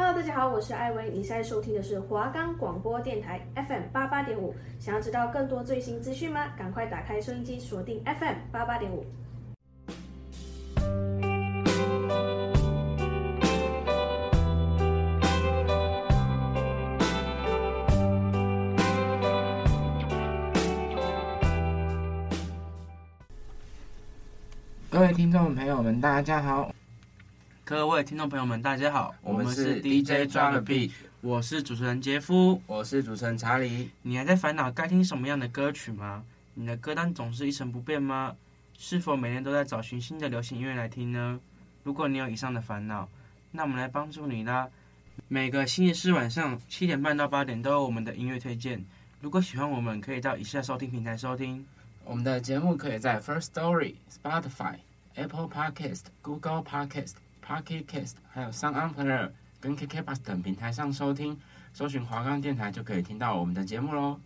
Hello，大家好，我是艾薇，你现在收听的是华冈广播电台 FM 八八点五。想要知道更多最新资讯吗？赶快打开收音机，锁定 FM 八八点五。各位听众朋友们，大家好。各位听众朋友们，大家好，我们是 DJ Beat，我是主持人杰夫，我是主持人查理。你还在烦恼该听什么样的歌曲吗？你的歌单总是一成不变吗？是否每天都在找寻新的流行音乐来听呢？如果你有以上的烦恼，那我们来帮助你啦。每个星期四晚上七点半到八点都有我们的音乐推荐。如果喜欢我们，可以到以下收听平台收听。我们的节目可以在 First Story、Spotify、Apple Podcast、Google Podcast。Pocket Cast，还有 SoundOn 跟 KKBOX 等平台上收听，搜寻华冈电台就可以听到我们的节目喽。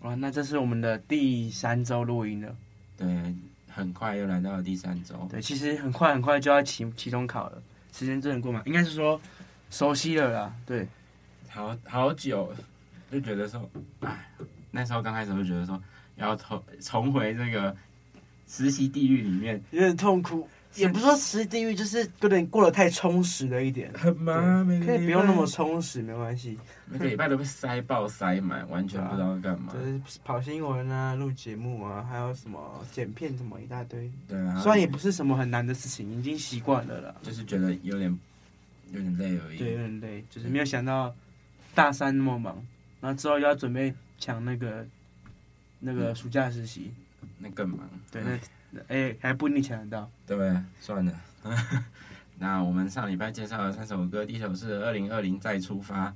哇，那这是我们的第三周录音了。对，很快又来到了第三周。对，其实很快很快就要期期中考了，时间真的过吗？应该是说熟悉了啦。对，好好久就觉得说，哎，那时候刚开始就觉得说要重重回这个实习地狱里面，有点痛苦。也不是说吃地狱，就是有点过得太充实了一点。很忙，可以不用那么充实，没关系。每个礼拜都被塞爆塞满，完全不知道干嘛。就是跑新闻啊，录节目啊，还有什么剪片什么一大堆。对啊。虽然也不是什么很难的事情，已经习惯了啦。就是觉得有点有点累而已。对，有点累，就是没有想到大三那么忙，然后之后又要准备抢那个那个暑假实习，那更忙。对，那。哎，还不一定抢得到，对不对？算了，那我们上礼拜介绍了三首歌，第一首是《二零二零再出发》，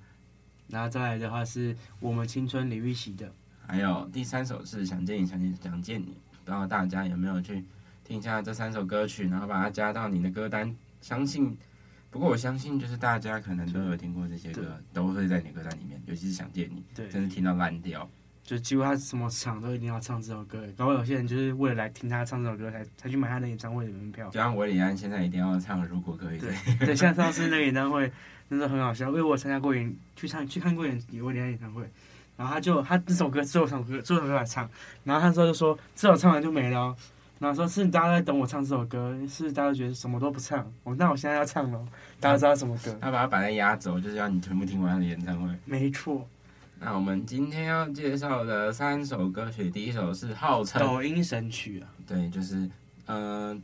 然后再来的话是我们青春李玉玺的，还有第三首是想见你，想见想见你。不知道大家有没有去听一下这三首歌曲，然后把它加到你的歌单？相信，不过我相信就是大家可能都有听过这些歌，都会在你的歌单里面，尤其是想见你，对，真是听到烂掉。就几乎他什么场都一定要唱这首歌，然后有些人就是为了来听他唱这首歌才才去买他的演唱会的门票。就像韦礼安现在一定要唱《如果可以》。对，对，像上次那个演唱会真的很好笑，因为我参加过演去唱去看过演韦礼安演唱会，然后他就他这首歌最后唱歌最后一首歌来唱，然后他说就说这首唱完就没了，然后说是大家在等我唱这首歌，是大家觉得什么都不唱，我那我现在要唱了，大家知道什么歌？他把它摆在压轴，就是要你全部听完他的演唱会。没错。那我们今天要介绍的三首歌曲，第一首是号称抖音神曲啊，对，就是呃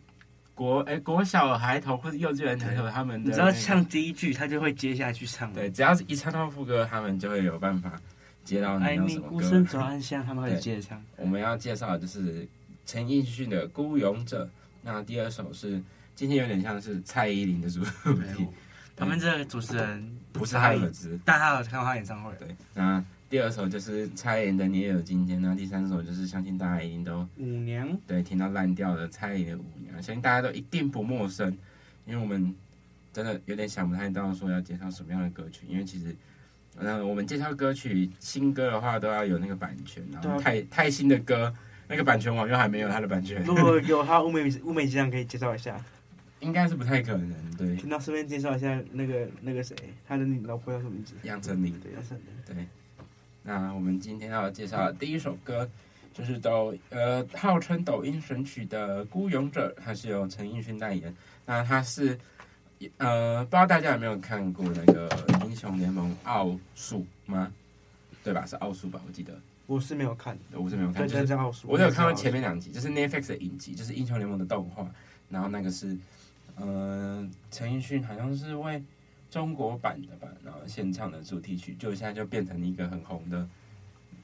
国哎、欸、国小孩童或者幼稚园抬头他们的、那个，你知道唱第一句，他就会接下去唱，对，只要是一唱到副歌，他们就会有办法接到你要什么歌。孤身走暗巷，他们会接着唱。我们要介绍的就是陈奕迅的《孤勇者》，那第二首是今天有点像是蔡依林的主题。他们这个主持人不是蔡依林，但他有看过他演唱会。对，那第二首就是蔡依林的《你也有今天》，那第三首就是相信大家一定都五娘，对，听到烂掉的蔡依林的舞娘，相信大家都一定不陌生，因为我们真的有点想不太到说要介绍什么样的歌曲，因为其实那我们介绍歌曲新歌的话都要有那个版权，然后太太新的歌那个版权网又还没有他的版权，如果有他，乌美物美这样可以介绍一下。应该是不太可能，对。听到顺便介绍一下那个那个谁，他的老婆叫什么名字？杨丞琳。对，杨丞琳。对。那我们今天要介绍的第一首歌，就是抖呃号称抖音神曲的《孤勇者》，它是由陈奕迅代言。那它是呃不知道大家有没有看过那个《英雄联盟奥数》吗？对吧？是奥数吧？我记得。我是没有看，我是没有看。对，叫奥术。我有看过前面两集，就是 Netflix 的影集，就是《英雄联盟》的动画，然后那个是。呃，陈奕迅好像是为中国版的吧，然后献唱的主题曲，就现在就变成一个很红的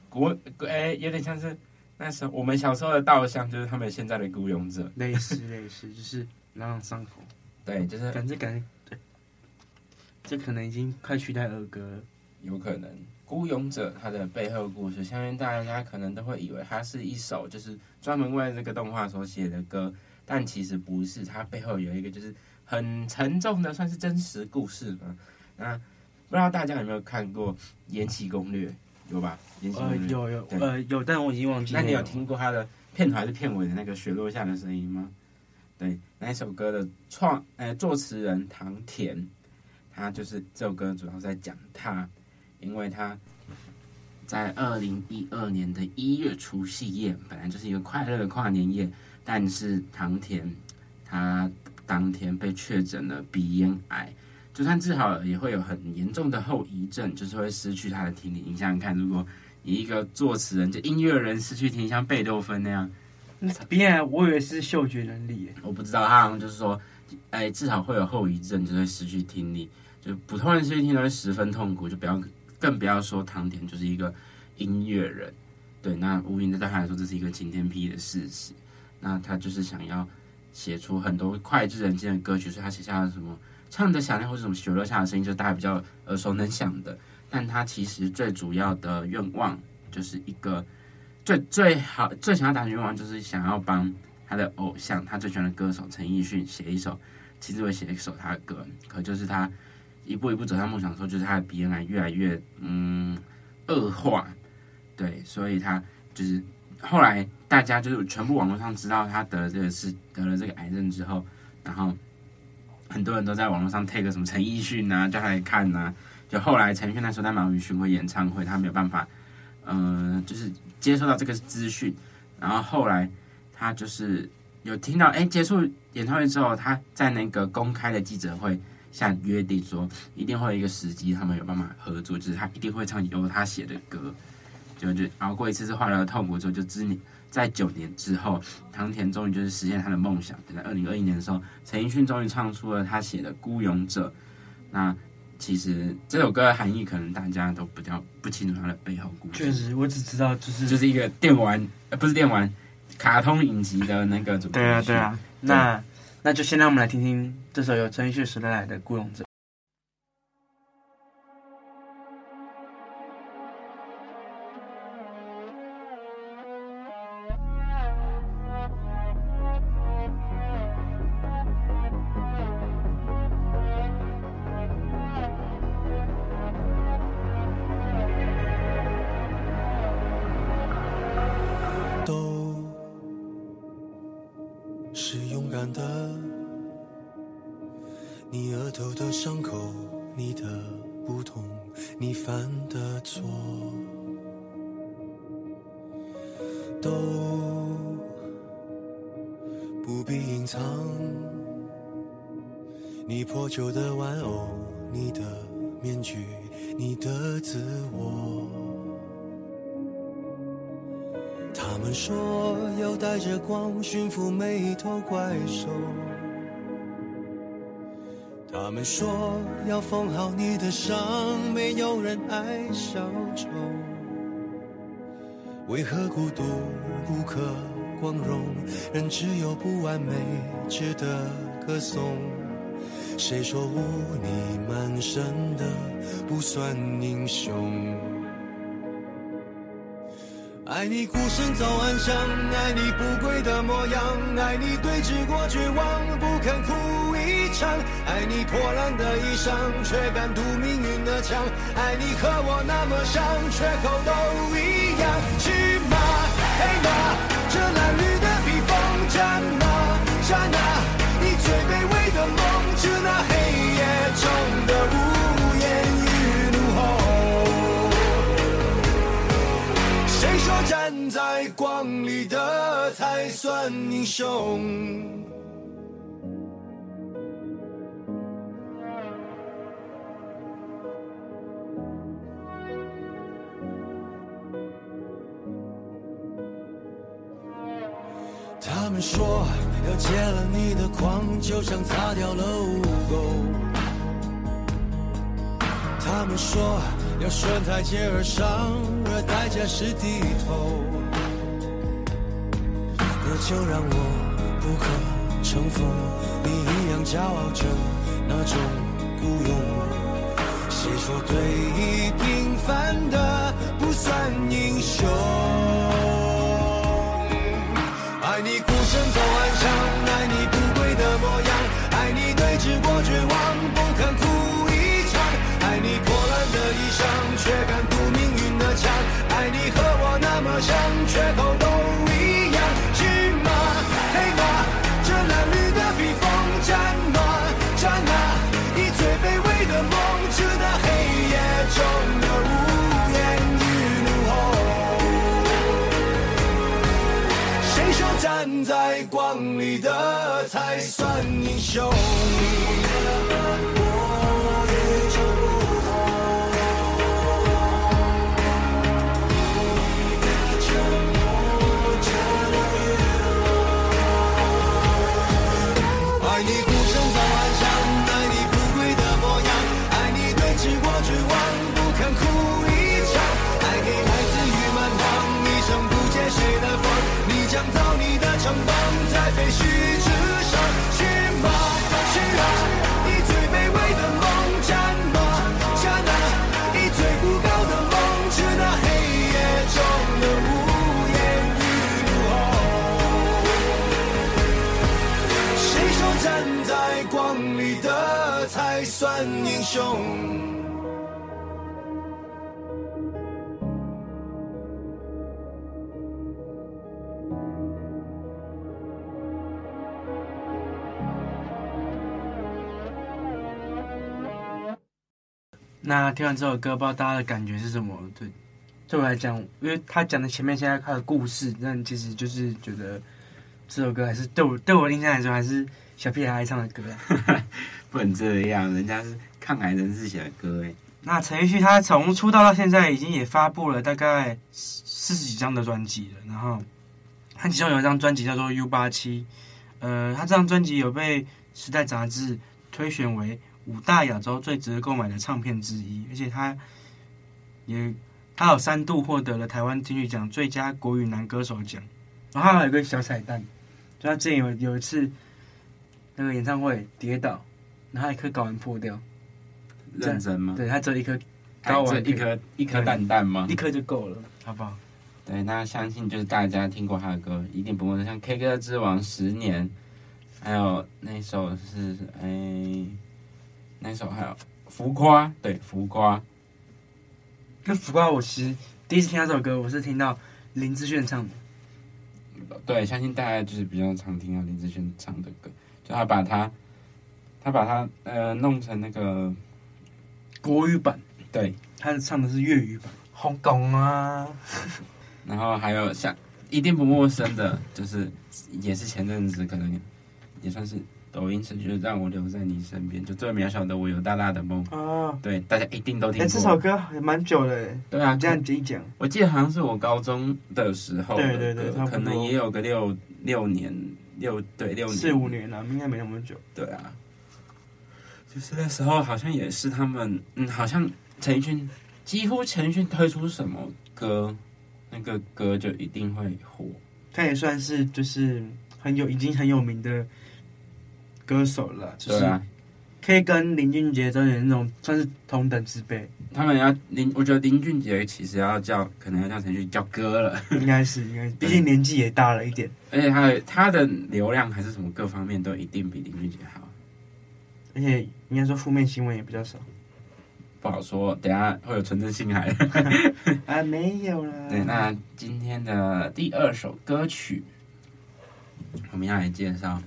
国，哎，有点像是那时候我们小时候的稻香，就是他们现在的孤勇者，类似类似，就是朗朗上口。对，就是感觉感觉，对，这可能已经快取代儿歌了，有可能。孤勇者他的背后故事，相信大家可能都会以为它是一首就是专门为这个动画所写的歌。但其实不是，它背后有一个就是很沉重的，算是真实故事嘛。那不知道大家有没有看过《延禧攻略》？有吧？延禧攻略呃，有有呃有，但我已经忘记了。那你有听过它的片头还是片尾的那个雪落下的声音吗？对，那一首歌的创呃作词人唐田，他就是这首歌主要在讲他，因为他在二零一二年的一月除夕夜，本来就是一个快乐的跨年夜，但是唐田他当天被确诊了鼻咽癌，就算治好了，也会有很严重的后遗症，就是会失去他的听力。你想想看，如果你一个作词人，就音乐人失去听力，像贝多芬那样，鼻咽癌我以为是嗅觉能力，我不知道，他好像就是说，哎，至少会有后遗症，就会失去听力。就普通人失去听力会十分痛苦，就不要更不要说唐田就是一个音乐人。对，那无疑的对他来说，这是一个晴天霹雳的事实。那他就是想要写出很多脍炙人间的歌曲，所以他写下了什么唱得响亮或者什么雪落下的声音，就是大家比较耳熟能详的。但他其实最主要的愿望，就是一个最最好最想要达成愿望，就是想要帮他的偶像，他最喜欢的歌手陈奕迅写一首，其实会写一首他的歌。可就是他。一步一步走向梦想的时候，就是他的鼻咽癌越来越嗯恶化，对，所以他就是后来大家就是全部网络上知道他得了这个是得了这个癌症之后，然后很多人都在网络上 take 什么陈奕迅啊，叫他来看呐、啊。就后来陈奕迅那时候在马云巡回演唱会，他没有办法，嗯、呃，就是接收到这个资讯，然后后来他就是有听到，哎，结束演唱会之后，他在那个公开的记者会。下约定说，一定会有一个时机，他们有办法合作，就是他一定会唱由他写的歌，就就熬过一次次化疗的痛苦之后，就知你在九年之后，唐田终于就是实现他的梦想。等在二零二一年的时候，陈奕迅终于唱出了他写的《孤勇者》。那其实这首歌的含义，可能大家都比较不清楚它的背后故事。确实，我只知道就是就是一个电玩，呃，不是电玩，卡通影集的那个主题曲。对啊，对啊，那。那就先让我们来听听这首由陈奕迅时代来的《孤勇者》。你额头的伤口你的不同你犯的错都不必隐藏。你破旧的玩偶你的面具你的自我。他们说要带着光驯服每一头怪兽。他们说要缝好你的伤，没有人爱小丑。为何孤独不可光荣？人只有不完美值得歌颂。谁说污泥满身的不算英雄？爱你孤身走暗巷，爱你不跪的模样，爱你对峙过绝望，不肯哭一场，爱你破烂的衣裳，却敢堵命运的枪，爱你和我那么像，缺口都一样。去吗？黑吗？这褴褛的披风，战吗？战啊！你最卑微的梦，致那黑夜中的站在光里的才算英雄。他们说要戒了你的狂，就像擦掉了污垢。他们说要顺台阶而上，而代价是低头。那就让我不可乘风，你一样骄傲着那种孤勇。谁说对弈平凡的不算英雄？爱你孤身走暗巷，却敢堵命运的枪，爱你和我那么像，缺口都一样。骑马，黑马，这褴褛的披风，战吗？战呐！以最卑微的梦，刺那黑夜中的呜咽与怒吼。谁说站在光里的才算英雄？那听完这首歌，不知道大家的感觉是什么？对，对我来讲，因为他讲的前面现在他的故事，那其实就是觉得这首歌还是对我对我印象来说，还是小屁孩爱唱的歌。不能这样，人家是。抗癌人士写的歌诶，那陈奕迅他从出道到现在已经也发布了大概四十几张的专辑了，然后他其中有一张专辑叫做《U 八七》，呃，他这张专辑有被《时代》杂志推选为五大亚洲最值得购买的唱片之一，而且他也他有三度获得了台湾金曲奖最佳国语男歌手奖，然后还有一个小彩蛋，就他之前有有一次那个演唱会跌倒，然后一颗睾丸破掉。认真吗？对，他只有一颗，睾丸一颗一颗蛋蛋吗？一颗就够了，好不好？对，那相信就是大家听过他的歌，一定不陌生像《K 歌之王》十年，还有那首是哎，那首还有浮夸，对，浮夸。那浮夸，我其实第一次听到这首歌，我是听到林志炫唱的。对，相信大家就是比较常听到林志炫唱的歌，就他把他，他把他呃弄成那个。国语版，对，他唱的是粤语版，好懂啊。然后还有像一定不陌生的，就是也是前阵子可能也算是抖音神，就是让我留在你身边，就最渺小的我有大大的梦哦。对，大家一定都听过。欸、这首歌也蛮久了，对啊，这样讲一讲，我记得好像是我高中的时候的，对对对，可能也有个六六年六对六年四五年了，应该没那么久。对啊。就是那时候，好像也是他们，嗯，好像陈奕迅几乎陈奕迅推出什么歌，那个歌就一定会火。他也算是就是很有已经很有名的歌手了，就是可以跟林俊杰这种那种算是同等之辈。他们要林，我觉得林俊杰其实要叫，可能要叫陈俊叫哥了，应该是，应该是，毕竟年纪也大了一点，而且他的他的流量还是什么各方面都一定比林俊杰好。而且应该说负面新闻也比较少，不好说，等下会有纯真心海。啊，没有了。对，那今天的第二首歌曲，我们要来介绍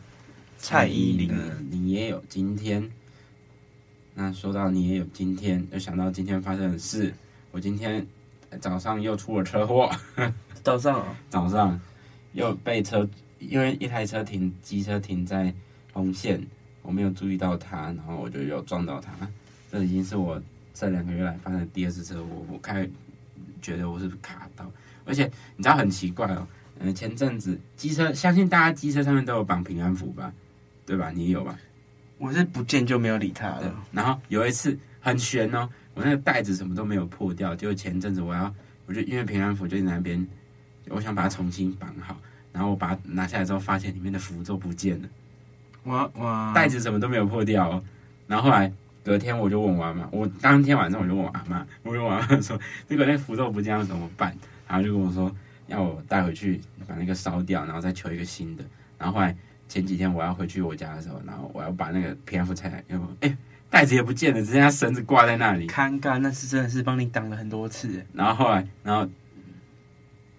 蔡依林的《你也有今天》。那说到你也有今天，就想到今天发生的事。我今天早上又出了车祸。早上啊？早上又被车，因为一台车停，机车停在红线。我没有注意到它，然后我就又撞到它。这已经是我这两个月来发生的第二次车祸。我开觉得我是卡到，而且你知道很奇怪哦。嗯，前阵子机车，相信大家机车上面都有绑平安符吧？对吧？你也有吧？我是不见就没有理他了。然后有一次很悬哦，我那个袋子什么都没有破掉，就前阵子我要，我就因为平安符就在那边，我想把它重新绑好，然后我把它拿下来之后，发现里面的符咒不见了。哇哇！袋子什么都没有破掉哦，然后后来隔天我就问我阿妈，我当天晚上我就问我阿妈，我问我妈说，如果那个符咒不见了怎么办？然后就跟我说要我带回去把那个烧掉，然后再求一个新的。然后后来前几天我要回去我家的时候，然后我要把那个平安符拆开，因为哎袋子也不见了，只剩下绳子挂在那里。尴尬，那是真的是帮你挡了很多次。然后后来，然后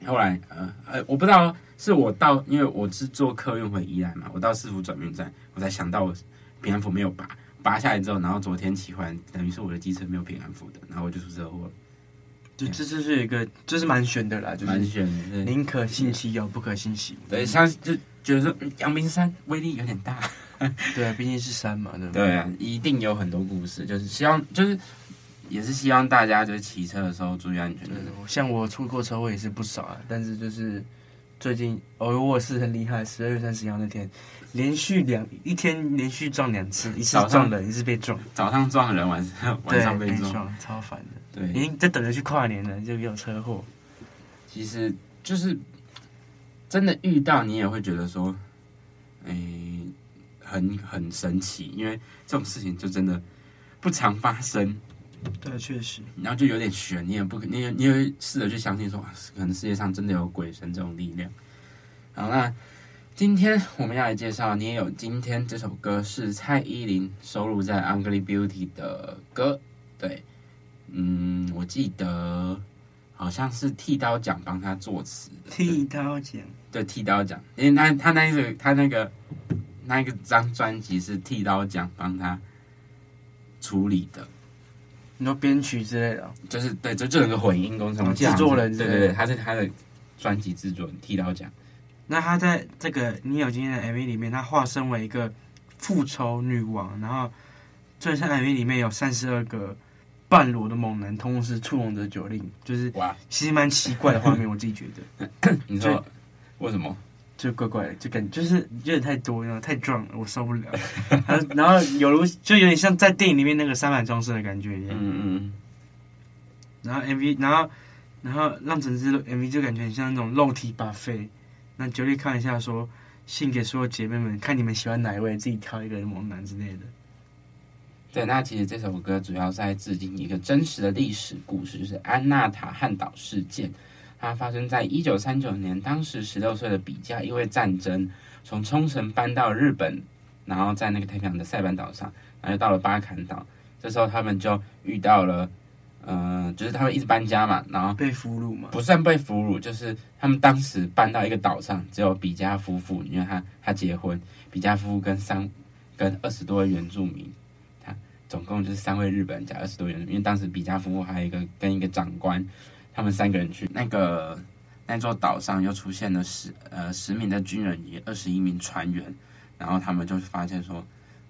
后来呃呃，我不知道。是我到，因为我是坐客运回宜兰嘛，我到市府转运站，我才想到我平安符没有拔，拔下来之后，然后昨天骑回来，等于是我的机车没有平安符的，然后我就出车祸了。就这这是一个，就是蛮悬的啦，就是蛮悬的。宁可信其有，不可信其无。对，像就觉得说阳明山威力有点大。对啊，毕竟是山嘛，对不对？对啊，一定有很多故事，就是希望，就是也是希望大家就是骑车的时候注意安全。对，像我出过车祸也是不少啊，但是就是最近哦，我是很厉害，十二月三十一号那天。连续两一天连续撞两次，一次撞人，一次被撞。早上撞人，晚上晚上被撞，撞超烦的。对，已经在等着去跨年了，就有车祸。其实就是真的遇到，你也会觉得说，哎、欸，很很神奇，因为这种事情就真的不常发生。对，确实。然后就有点悬，你也不可，你也你也会试着去相信说，可能世界上真的有鬼神这种力量。好，那。今天我们要来介绍，你也有今天这首歌是蔡依林收录在《Ugly Beauty》的歌，对，嗯，我记得好像是剃刀奖帮他作词的。剃刀奖，对，剃刀奖，因为他他那个他那个那个张专辑是剃刀奖帮他处理的，你说编曲之类的，就是对，就就整个混音工程制作人，对对对，他是他的专辑制作人，剃刀奖。那他在这个你有今天的 MV 里面，他化身为一个复仇女王，然后最上 MV 里面有三十二个半裸的猛男，同时触碰着酒令，就是哇，其实蛮奇怪的画面，我自己觉得。你说为什么？就怪怪的，就感觉就是有点太多，然后太壮了，我受不了。然后有如就有点像在电影里面那个三板装饰的感觉一样。嗯嗯。然后 MV，然后然后让整支 MV 就感觉很像那种肉体 buffet。那九力看一下说，说信给所有姐妹们，看你们喜欢哪一位，自己挑一个猛男之类的。对，那其实这首歌主要是在致敬一个真实的历史故事，就是安纳塔汉岛事件。它发生在一九三九年，当时十六岁的比嘉因为战争从冲绳搬到日本，然后在那个太平洋的塞班岛上，然后又到了巴坎岛。这时候他们就遇到了。嗯、呃，就是他们一直搬家嘛，然后被俘虏嘛，不算被俘虏，就是他们当时搬到一个岛上，只有比嘉夫妇，因为他他结婚，比嘉夫妇跟三跟二十多位原住民，他总共就是三位日本人加二十多原住民，因为当时比嘉夫妇还有一个跟一个长官，他们三个人去那个那座岛上，又出现了十呃十名的军人与二十一名船员，然后他们就发现说，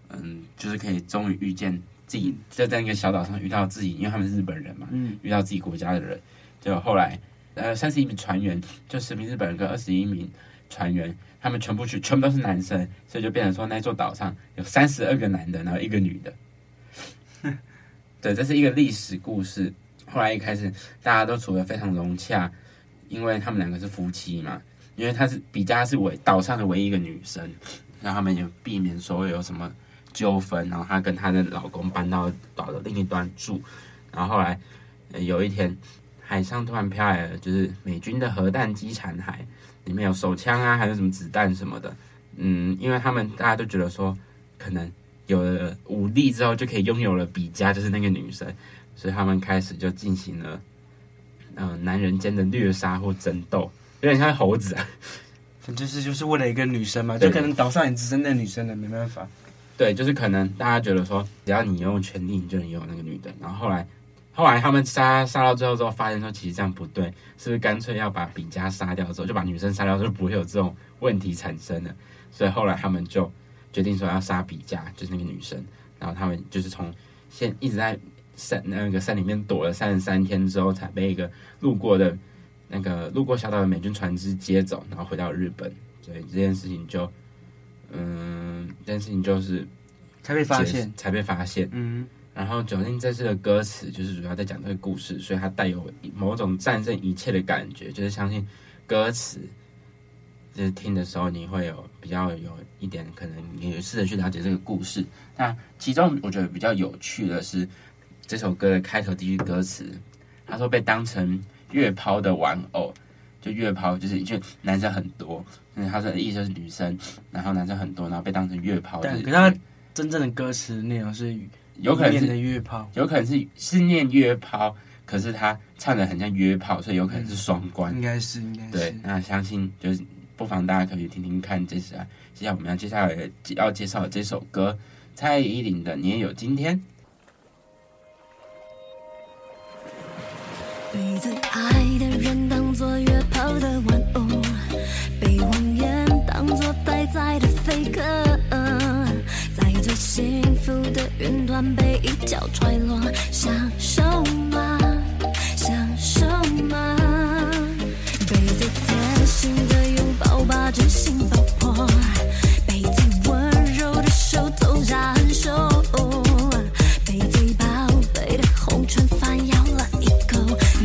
嗯，就是可以终于遇见。自己就在那个小岛上遇到自己，因为他们是日本人嘛，嗯，遇到自己国家的人，就后来，呃，三十一名船员，就十名日本人跟二十一名船员，他们全部去，全部都是男生，所以就变成说那座岛上有三十二个男的，然后一个女的。对，这是一个历史故事。后来一开始大家都处得非常融洽，因为他们两个是夫妻嘛，因为他是比嘉是唯岛上的唯一一个女生，让他们也避免所有什么。纠纷，然后她跟她的老公搬到岛的另一端住，然后后来有一天，海上突然飘来了，就是美军的核弹机残骸，里面有手枪啊，还有什么子弹什么的，嗯，因为他们大家都觉得说，可能有了武力之后就可以拥有了比嘉，就是那个女生，所以他们开始就进行了，嗯、呃，男人间的虐杀或争斗，有点像猴子啊，就是就是为了一个女生嘛，就可能岛上也只剩那女生了，没办法。对，就是可能大家觉得说，只要你拥有权力，你就能拥有那个女的。然后后来，后来他们杀杀到最后之后，发现说其实这样不对，是不是干脆要把比嘉杀掉之后，就把女生杀掉，就不会有这种问题产生了。所以后来他们就决定说要杀比嘉，就是那个女生。然后他们就是从现一直在山那个山里面躲了三十三天之后，才被一个路过的那个路过小岛的美军船只接走，然后回到日本。所以这件事情就。嗯，这件事情就是才被发现，才被发现。嗯，然后九令这次的歌词就是主要在讲这个故事，所以它带有某种战胜一切的感觉。就是相信歌词，就是听的时候你会有比较有一点可能，你也试着去了解这个故事。那其中我觉得比较有趣的是这首歌的开头第一句歌词，他说被当成月抛的玩偶。就月抛，就是就男生很多，嗯，他说的意思是女生，然后男生很多，然后被当成月抛。对，可是他真正的歌词内容是有可能是月抛，有可能是是念约抛，可是他唱的很像约炮，所以有可能是双关。应该是，应该是。对，那相信就是不妨大家可以听听看，这是啊，接下来我们要接下来要介绍的这首歌，蔡依林的《你也有今天》。被最爱的人当作约炮的玩偶，被谎言当作待宰的飞鸽，在最幸福的云端被一脚踹落，享受吗？享受吗？被最贴心的拥抱把真心爆破，被最温柔的手投下狠手。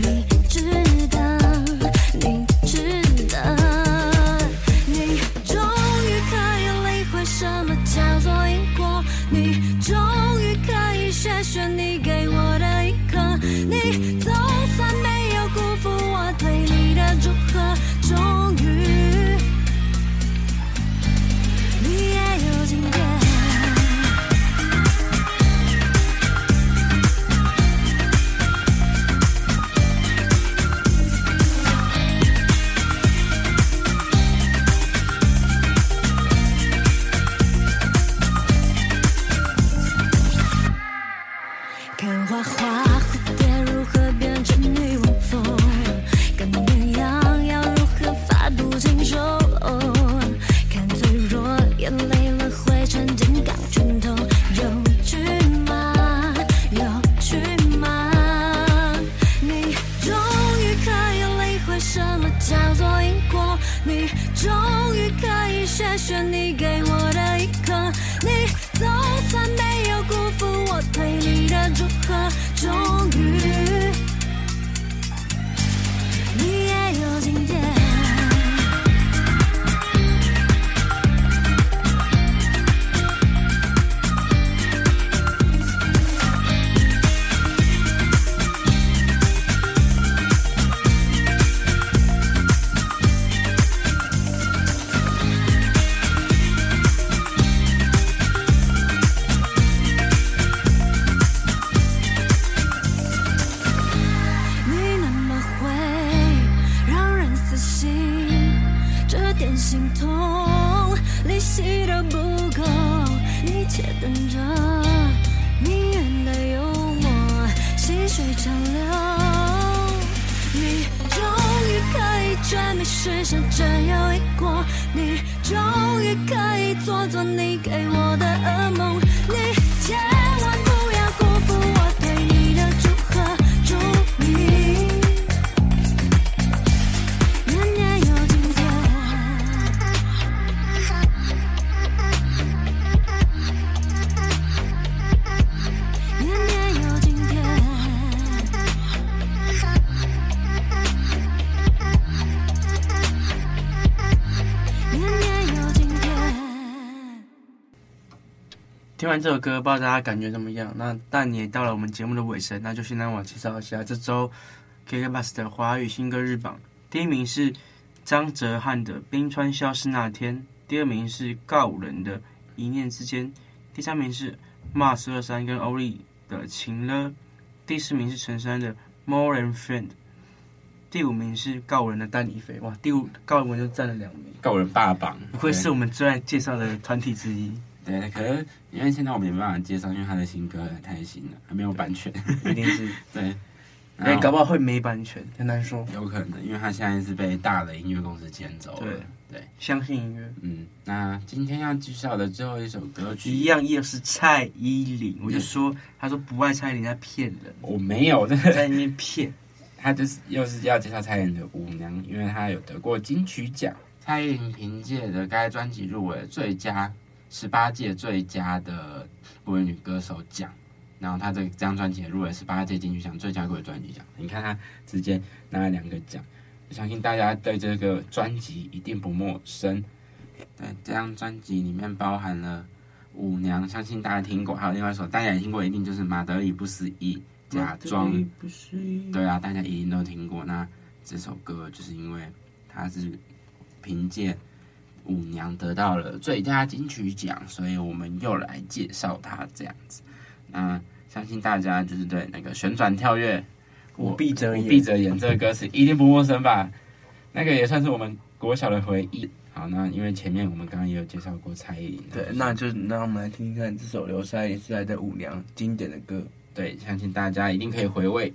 me. 在选你给我的一刻，你总算没有辜负我对你的祝福。痛，利息都不够，你且等着，命运的幽默，细水长流。你终于可以证明世上只有一过，你终于可以做做你给我的噩梦，你借我。听完这首歌，不知道大家感觉怎么样？那但也到了我们节目的尾声，那就先让我介绍一下这周 KKBOX 的华语新歌日榜。第一名是张哲瀚的《冰川消失那天》，第二名是告五人的《一念之间》，第三名是 Mars 二三跟欧丽的《情了》，第四名是陈珊的《More Than Friend》，第五名是告五人的《带你飞》。哇，第五告五人就占了两名，告五人霸榜，不愧是我们最爱介绍的团体之一。对，可是因为现在我没办法介绍，因为他的新歌太新了，还没有版权，一定是 对。哎，搞不好会没版权，很难说。有可能，因为他现在是被大的音乐公司牵走了。对对，相信音乐。嗯，那今天要介绍的最后一首歌曲，一样又是蔡依林。我就说，他说不爱蔡依林在骗人。我没有在在那边骗。他就是又是要介绍蔡依林的《舞娘》，因为他有得过金曲奖。蔡依林凭借着该专辑入围最佳。十八届最佳的国语女歌手奖，然后她这这张专辑也入围十八届金曲奖最佳国语专辑奖。你看她直接拿了两个奖，我相信大家对这个专辑一定不陌生。对，这张专辑里面包含了《舞娘》，相信大家听过，还有另外一首大家也听过，一定就是《马德里不思议》。假装，对啊，大家一定都听过。那这首歌就是因为它是凭借。舞娘得到了最佳金曲奖，所以我们又来介绍她这样子。那相信大家就是对那个旋转跳跃，我闭着眼，闭着眼这个歌词一定不陌生吧？那个也算是我们国小的回忆。好，那因为前面我们刚刚也有介绍过蔡依林，对，那就让我们来听听看这首刘三也是来的舞娘经典的歌。对，相信大家一定可以回味。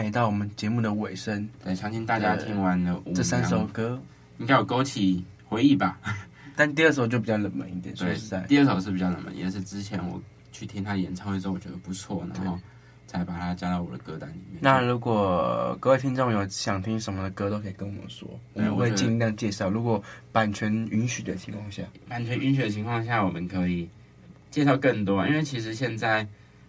好，那也到我们节目的尾声，对，相信大家听完了这三首歌，应该有勾起回忆吧？但第二首就比较冷门一点，说对实在，，第二首是比较冷门，也是之前我去听他演唱会之后，我觉得不错，然后才把它加到我的歌单里面。那如果各位听众有想听什么的歌，都可以跟我们说，我们会尽量介绍。如果版权允许的情况下，版权允许的情况下，我们可以介绍更多，因为其实现在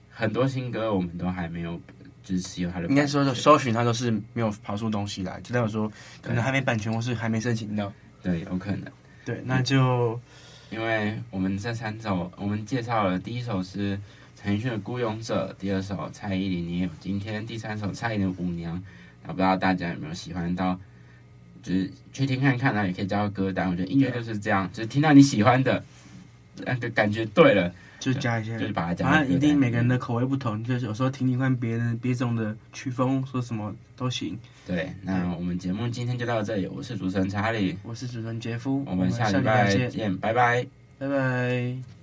很多新歌我们都还没有就是持有它的。应该说的搜寻它都是没有跑出东西来，就代表说可能还没版权，或是还没申请到。对，有可能。对，那就因为我们这三首，我们介绍了第一首是陈奕迅的《孤勇者》，第二首蔡依林《你也有今天》，第三首蔡依林的《舞娘》。那不知道大家有没有喜欢到？就是去听看看，然后也可以加入歌单。我觉得音乐就是这样，就是听到你喜欢的，那个感觉对了，就加一些，就是把它加入歌单反正一定每个人的口味不同，就是有时候听听看别人别种的曲风，说什么都行。对，那我们节目今天就到这里，我是主持人查理，我是主持人杰夫，我们下礼礼拜见，见，拜拜。拜拜。